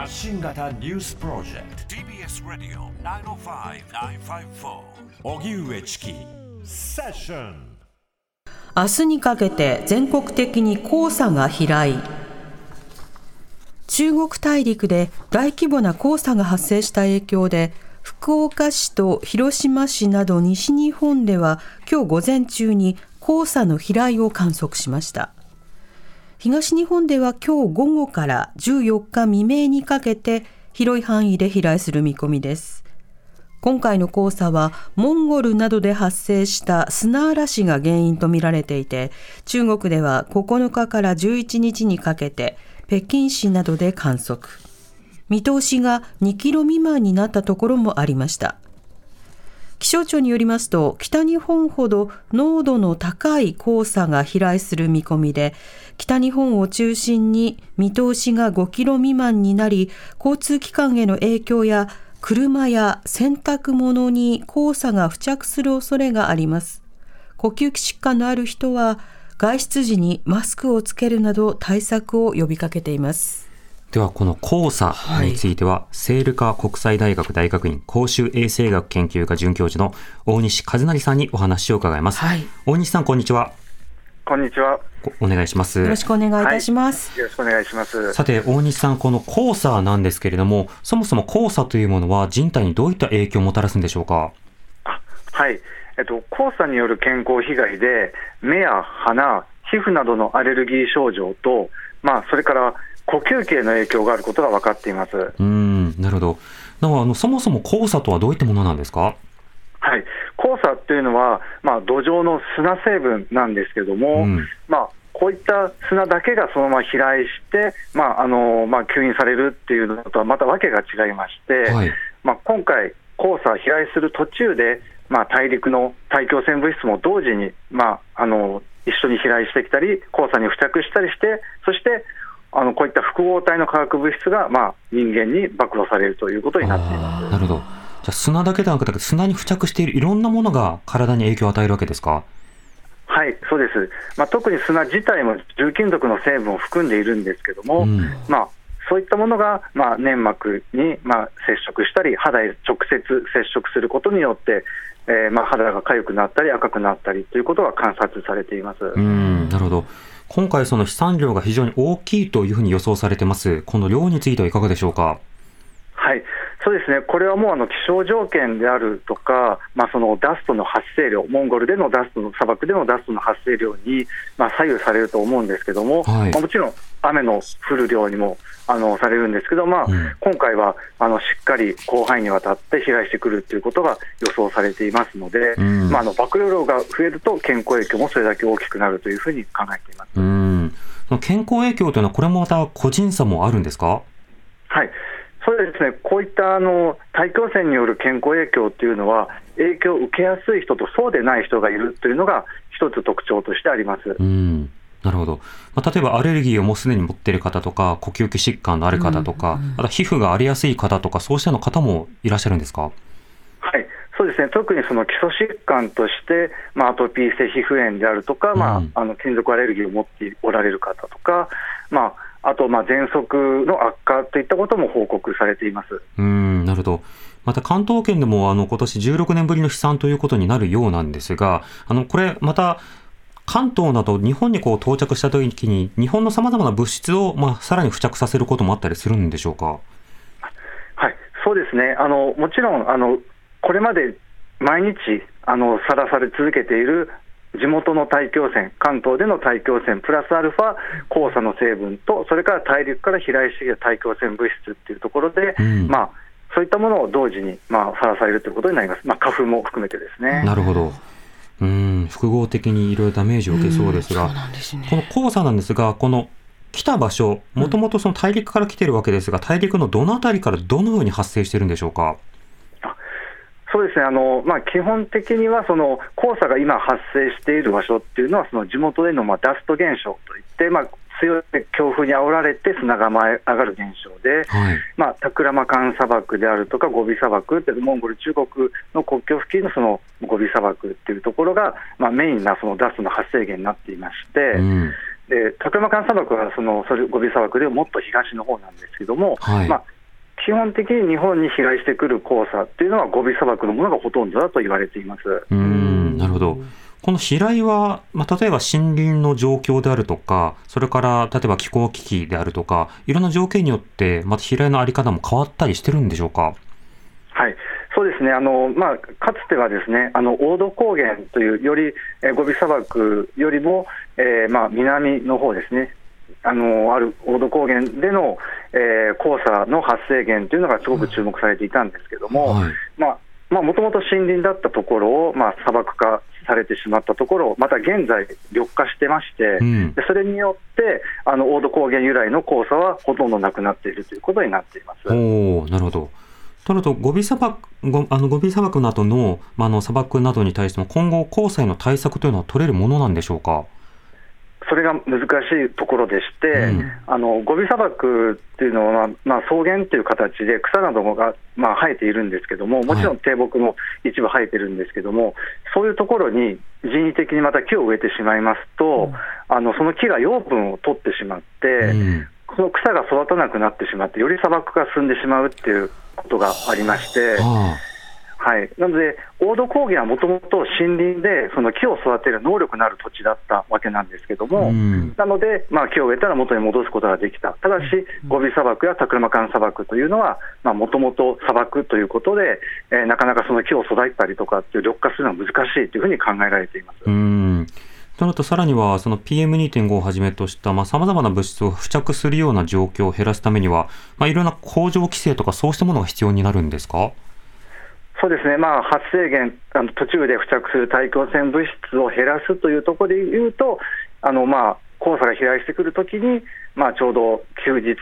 発信型ニュースプロジェクト。TBS ラディオ905-954おぎゅうえちきセッション明日にかけて全国的に黄砂が飛来。中国大陸で大規模な黄砂が発生した影響で福岡市と広島市など西日本では今日午前中に黄砂の飛来を観測しました東日本では今日午後から14日未明にかけて広い範囲で飛来する見込みです。今回の黄砂はモンゴルなどで発生した砂嵐が原因とみられていて中国では9日から11日にかけて北京市などで観測。見通しが2キロ未満になったところもありました。気象庁によりますと北日本ほど濃度の高い黄砂が飛来する見込みで北日本を中心に見通しが5キロ未満になり交通機関への影響や車や洗濯物に黄砂が付着する恐れがあります。呼吸器疾患のある人は外出時にマスクをつけるなど対策を呼びかけています。ではこの黄砂については、はい、セールカ国際大学大学院公衆衛生学研究科准教授の大西和成さんにお話を伺います、はい、大西さんこんにちは。こんにちは。お願いします。よろしくお願いいたします、はい、よろしくお願いします。さて大西さんこの黄砂なんですけれどもそもそも黄砂というものは人体にどういった影響をもたらすんでしょうか？あはい。えっと黄砂による健康被害で目や鼻皮膚などのアレルギー症状とまあそれから呼吸器への影響があることが分かっています。うんなるほど。なあのそもそも黄砂とはどういったものなんですか？はい、黄砂っていうのは、まあ、土壌の砂成分なんですけども、うん、まあ、こういった砂だけがそのまま飛来して、まああのまあ、吸引されるっていうのとはまた訳が違いまして、はい、まあ、今回、黄砂飛来する途中で、まあ、大陸の大気汚染物質も同時に、まあ、あの一緒に飛来してきたり、黄砂に付着したりして、そしてあのこういった複合体の化学物質が、まあ、人間に暴露されるということになっていますなるほど、じゃあ砂だけではなくて、砂に付着しているいろんなものが体に影響を与えるわけですか？はい、そうです、まあ、特に砂自体も重金属の成分を含んでいるんですけども、うん、まあ、そういったものが、まあ、粘膜に、まあ、接触したり、肌へ直接接触することによって、えーまあ、肌が痒くなったり、赤くなったりということが観察されていますうんなるほど。今回、その飛散量が非常に大きいというふうに予想されてます、この量についてはいかがでしょうか？はいそうですね、これはもうあの気象条件であるとか、まあ、そのダストの発生量、モンゴルでのダストの砂漠でのダストの発生量に、まあ、左右されると思うんですけども、はい、まあ、もちろん雨の降る量にもあのされるんですけど、まあ、うん、今回はあのしっかり広範囲にわたって飛来してくるということが予想されていますので、うん、まあ、あの暴露量が増えると、健康影響もそれだけ大きくなるというふうに考えています。うん。健康影響というのは、これもまた個人差もあるんですか？はいそうですね、こういったあの大気汚染による健康影響というのは、影響を受けやすい人とそうでない人がいるというのが、一つ特徴としてあります。うん。なるほど、まあ、例えばアレルギーをもうすでに持っている方とか、呼吸器疾患のある方とか、うんうん、あと皮膚が荒れやすい方とか、そうしたの方もいらっしゃるんですか？はい。そうですね。特にその基礎疾患として、まあ、アトピー性皮膚炎であるとか、うん、まあ、あの金属アレルギーを持っておられる方とか、まあ、あと、まあ、喘息の悪化といったことも報告されていますうんなるほど。また関東圏でもあの今年16年ぶりの飛散ということになるようなんですが、あのこれ、また関東など日本にこう到着したときに、日本のさまざまな物質を、まあ、さらに付着させることもあったりするんでしょうか？はい、そうですね、あのもちろんあの、これまで毎日あのさらされ続けている地元の大気汚染、関東での大気汚染、プラスアルファ、黄砂の成分と、それから大陸から飛来してきた大気汚染物質っていうところで、うん、まあ、そういったものを同時に、まあ、さらされるということになります、まあ、花粉も含めてですね。なるほど。うん。複合的にいろいろダメージを受けそうですが、すね、この黄砂なんですが、この来た場所、もともとその大陸から来てるわけですが、大陸のどのあたりからどのように発生しているんでしょうか？そうですね。あの、まあ、基本的にはその黄砂が今発生している場所っていうのは、その地元でのまあダスト現象といって、まあ、強い強風に煽られて砂が舞い上がる現象で、はい、まあ、タクラマカン砂漠であるとか、ゴビ砂漠ってモンゴル、中国の国境付近のそのゴビ砂漠っていうところが、まあ、メインなそのダストの発生源になっていまして、うん。でタクラマカン砂漠はそのそれゴビ砂漠でもっと東の方なんですけども、はい、まあ、基本的に日本に飛来してくる黄砂っていうのはゴビ砂漠のものがほとんどだと言われていますうんなるほど。この飛来は、まあ、例えば森林の状況であるとか、それから例えば気候危機であるとか、いろんな条件によって、また飛来のあり方も変わったりしてるんでしょうか？はい、そうですね、あのまあ、かつてはですねあの黄土高原という、より、えー、ゴビ砂漠よりも、えーまあ、南の方ですね、あのある黄土高原での、えー、黄砂の発生源というのがすごく注目されていたんですけれども、はい、まあもともと森林だったところを、まあ、砂漠化されてしまったところ、また現在、緑化してまして、うん、それによってあの黄土高原由来の黄砂はほとんどなくなっているということになっていますおなるほど。となると、ゴビ砂漠ゴあのゴビ砂漠などの,、まあ、の砂漠などに対しても、今後、黄砂への対策というのは取れるものなんでしょうか？それが難しいところでして、うん、あのゴビ砂漠っていうのは、まあ、草原っていう形で草などが、まあ、生えているんですけども、もちろん低木も一部生えてるんですけども、はい、そういうところに人為的にまた木を植えてしまいますと、うん、あのその木が養分を取ってしまって、うん、その草が育たなくなってしまって、より砂漠が進んでしまうっていうことがありまして。はあはい、なので、黄土高原はもともと森林でその木を育てる能力のある土地だったわけなんですけども、うん、なので、まあ、木を植えたら元に戻すことができた、ただし、ゴビ砂漠やタクラマカン砂漠というのは、もともと砂漠ということで、えー、なかなかその木を育てたりとかっていう緑化するのは難しいというふうに考えられています。うん。となると、さらには、その PM2.5 をはじめとした、まあ、様々な物質を付着するような状況を減らすためには、まあ、いろんな工場規制とか、そうしたものが必要になるんですか？そうですね、まあ、発生源、あの途中で付着する大気汚染物質を減らすというところでいうと、あのまあ、黄砂が飛来してくるときに、まあ、ちょうど休日、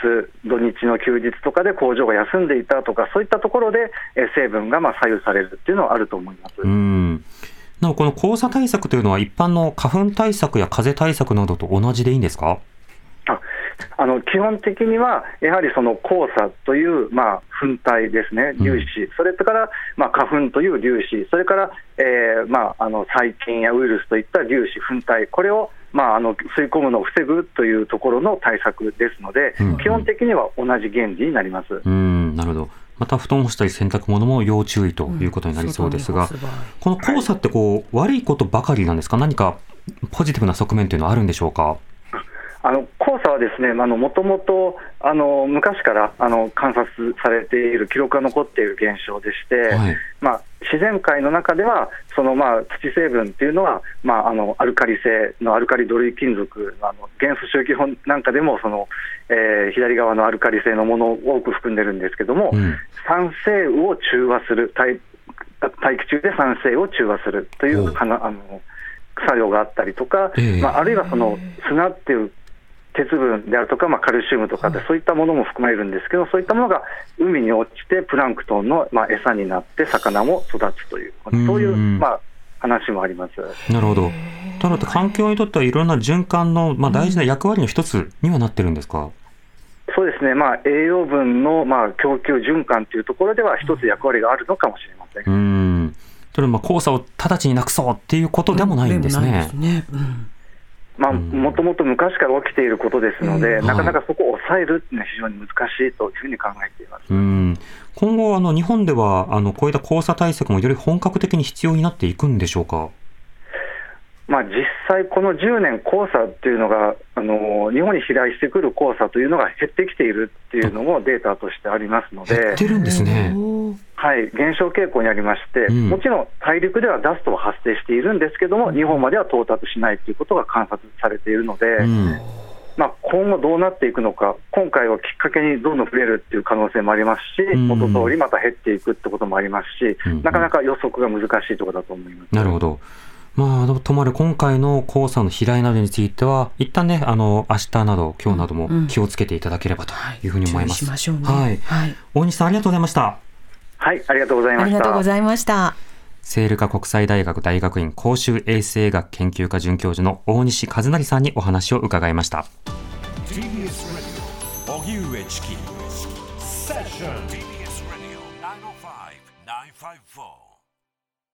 土日の休日とかで工場が休んでいたとか、そういったところで成分がまあ左右されるっていうのはあると思います。うん。なおこの黄砂対策というのは、一般の花粉対策や風対策などと同じでいいんですか？ああの基本的には、やはりその黄砂という、まあ、粉体ですね、粒子、うん、それから、まあ、花粉という粒子、それから、えーまあ、あの細菌やウイルスといった粒子、粉体、これを、まあ、あの吸い込むのを防ぐというところの対策ですので、うん。うん、基本的には同じ原理になります。うん。なるほど。また布団干したり洗濯物も要注意ということになりそうですが、うん、この黄砂ってこう、はい、悪いことばかりなんですか、何かポジティブな側面というのはあるんでしょうか？あの黄砂はですね、もともと昔からあの観察されている、記録が残っている現象でして、はい、まあ、自然界の中では、そのまあ土成分っていうのは、まあ、あのアルカリ性のアルカリ土類金属あの元素周期法なんかでもその、えー、左側のアルカリ性のものを多く含んでるんですけども、うん、酸性雨を中和する大、大気中で酸性雨を中和するというあの作用があったりとか、えー、まあ、あるいはその砂っていう鉄分であるとか、まあ、カルシウムとかで、そういったものも含まれるんですけど、そういったものが海に落ちて、プランクトンの、まあ、餌になって、魚も育つという、そういう、まあ、話もありますなるほど。となると、環境にとってはいろんな循環の、まあ、大事な役割の一つにはなってるんですか、そうですね、まあ、栄養分の、まあ、供給循環というところでは、一つ役割があるのかもしれません。うん。それまあ黄砂を直ちになくそうっていうことでもないんですね。まあ、もともと昔から起きていることですので、うん、なかなかそこを抑えるっていうのは非常に難しいというふうに考えています。うん今後、あの日本ではあのこういった黄砂対策もより本格的に必要になっていくんでしょうか？まあ、実際、この10年、黄砂っていうのがあの、日本に飛来してくる黄砂というのが減ってきているっていうのもデータとしてありますので、減ってるんですね。はい、減少傾向にありまして、うん、もちろん大陸ではダストは発生しているんですけども、日本までは到達しないということが観察されているので、うん、まあ、今後どうなっていくのか、今回はきっかけにどんどん増えるっていう可能性もありますし、元通りまた減っていくってこともありますし、うん、なかなか予測が難しいところだと思います。なるほど。まあ、とまる今回の黄砂の飛来などについては、一旦ね、あの、明日など、今日なども気をつけていただければというふうに思います。はい、はい。大西さん、ありがとうございました。はい、ありがとうございました。ありがとうございました。セールカ国際大学大学院公衆衛生学研究科准教授の大西和成さんにお話を伺いました。TBS Radio 荻上チキ